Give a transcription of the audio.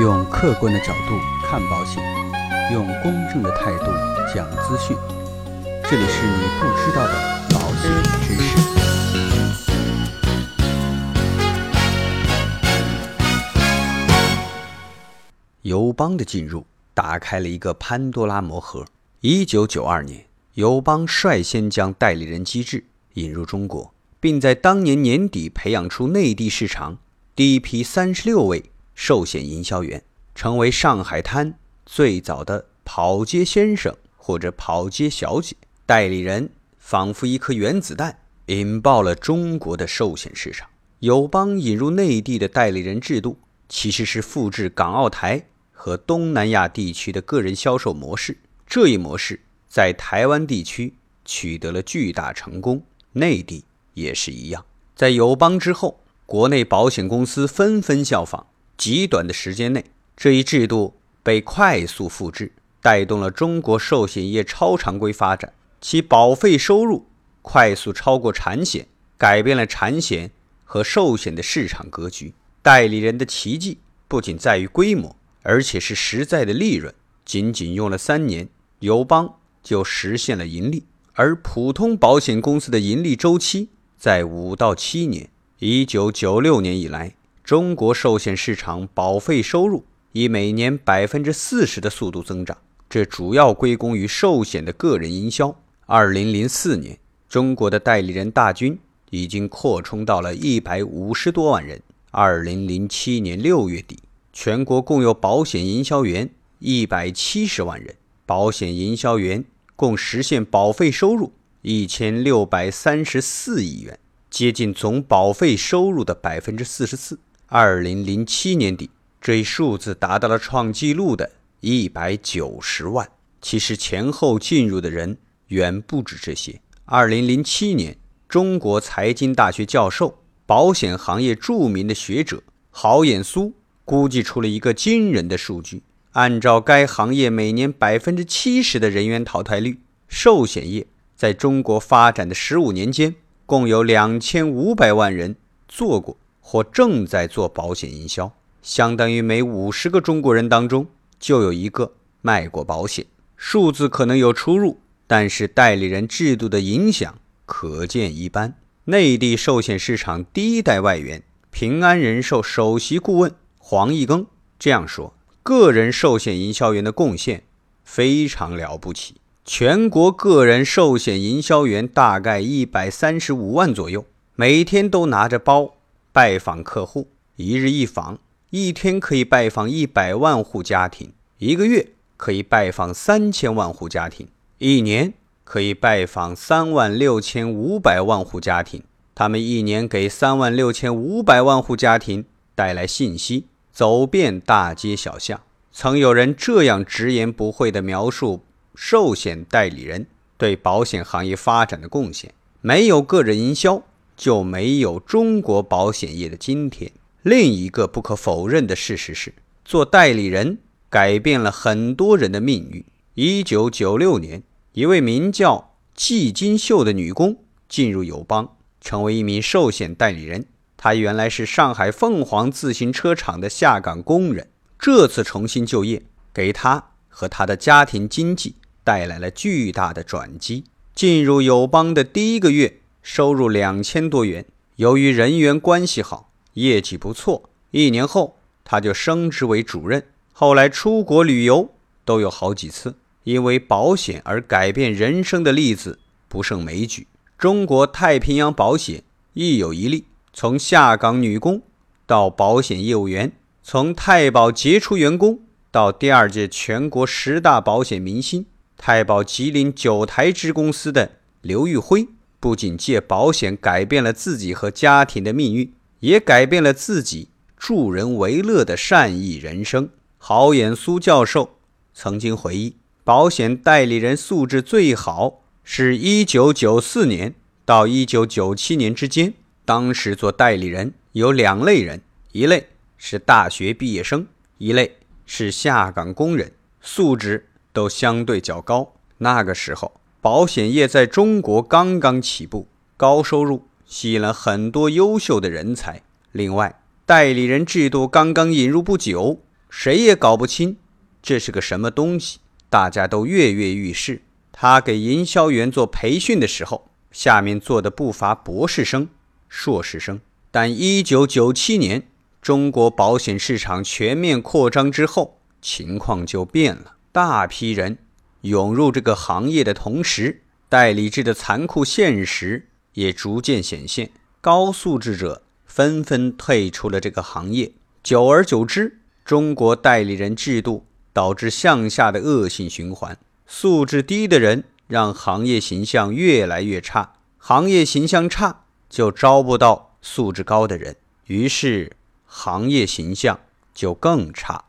用客观的角度看保险，用公正的态度讲资讯。这里是你不知道的保险知识。友邦的进入打开了一个潘多拉魔盒。一九九二年，友邦率先将代理人机制引入中国，并在当年年底培养出内地市场第一批三十六位寿险营销员，成为上海滩最早的跑街先生或者跑街小姐。代理人仿佛一颗原子弹，引爆了中国的寿险市场。友邦引入内地的代理人制度，其实是复制港澳台和东南亚地区的个人销售模式。这一模式在台湾地区取得了巨大成功，内地也是一样。在友邦之后，国内保险公司纷纷效仿，极短的时间内，这一制度被快速复制，带动了中国寿险业超常规发展。其保费收入快速超过产险，改变了产险和寿险的市场格局。代理人的奇迹不仅在于规模，而且是实在的利润。仅仅用了三年。友邦就实现了盈利，而普通保险公司的盈利周期在五到七年。一九九六年以来，中国寿险市场保费收入以每年百分之四十的速度增长，这主要归功于寿险的个人营销。二零零四年，中国的代理人大军已经扩充到了一百五十多万人。二零零七年六月底，全国共有保险营销员一百七十万人。保险营销员共实现保费收入一千六百三十四亿元，接近总保费收入的百分之四十四。二零零七年底，这一数字达到了创纪录的一百九十万。其实前后进入的人远不止这些。二零零七年，中国财经大学教授、保险行业著名的学者郝衍苏估计出了一个惊人的数据。按照该行业每年百分之七十的人员淘汰率，寿险业在中国发展的十五年间，共有两千五百万人做过或正在做保险营销，相当于每五十个中国人当中就有一个卖过保险。数字可能有出入，但是代理人制度的影响可见一斑。内地寿险市场第一代外援平安人寿首席顾问黄义庚这样说。个人寿险营销员的贡献非常了不起，全国个人寿险营销员大概一百三十五万左右，每天都拿着包拜访客户，一日一访，一天可以拜访一百万户家庭，一个月可以拜访三千万户家庭，一年可以拜访三万六千五百万户家庭。他们一年给三万六千五百万户家庭带来信息。走遍大街小巷，曾有人这样直言不讳地描述寿险代理人对保险行业发展的贡献：没有个人营销，就没有中国保险业的今天。另一个不可否认的事实是，做代理人改变了很多人的命运。一九九六年，一位名叫季金秀的女工进入友邦，成为一名寿险代理人。她原来是上海凤凰自行车厂的下岗工人，这次重新就业，给她和他的家庭经济带来了巨大的转机。进入友邦的第一个月，收入两千多元。由于人员关系好，业绩不错，一年后他就升职为主任。后来出国旅游都有好几次，因为保险而改变人生的例子不胜枚举。中国太平洋保险亦有一例。从下岗女工到保险业务员，从太保杰出员工到第二届全国十大保险明星，太保吉林九台支公司的刘玉辉，不仅借保险改变了自己和家庭的命运，也改变了自己助人为乐的善意人生。郝衍苏教授曾经回忆，保险代理人素质最好是一九九四年到一九九七年之间。当时做代理人有两类人，一类是大学毕业生，一类是下岗工人，素质都相对较高。那个时候，保险业在中国刚刚起步，高收入吸引了很多优秀的人才。另外，代理人制度刚刚引入不久，谁也搞不清这是个什么东西，大家都跃跃欲试。他给营销员做培训的时候，下面坐的不乏博士生、硕士生。但一九九七年，中国保险市场全面扩张之后，情况就变了。大批人涌入这个行业的同时，代理制的残酷现实也逐渐显现。高素质者纷纷退出了这个行业，久而久之，中国代理人制度导致向下的恶性循环。素质低的人让行业形象越来越差，行业形象差就招不到素质高的人，于是行业形象就更差。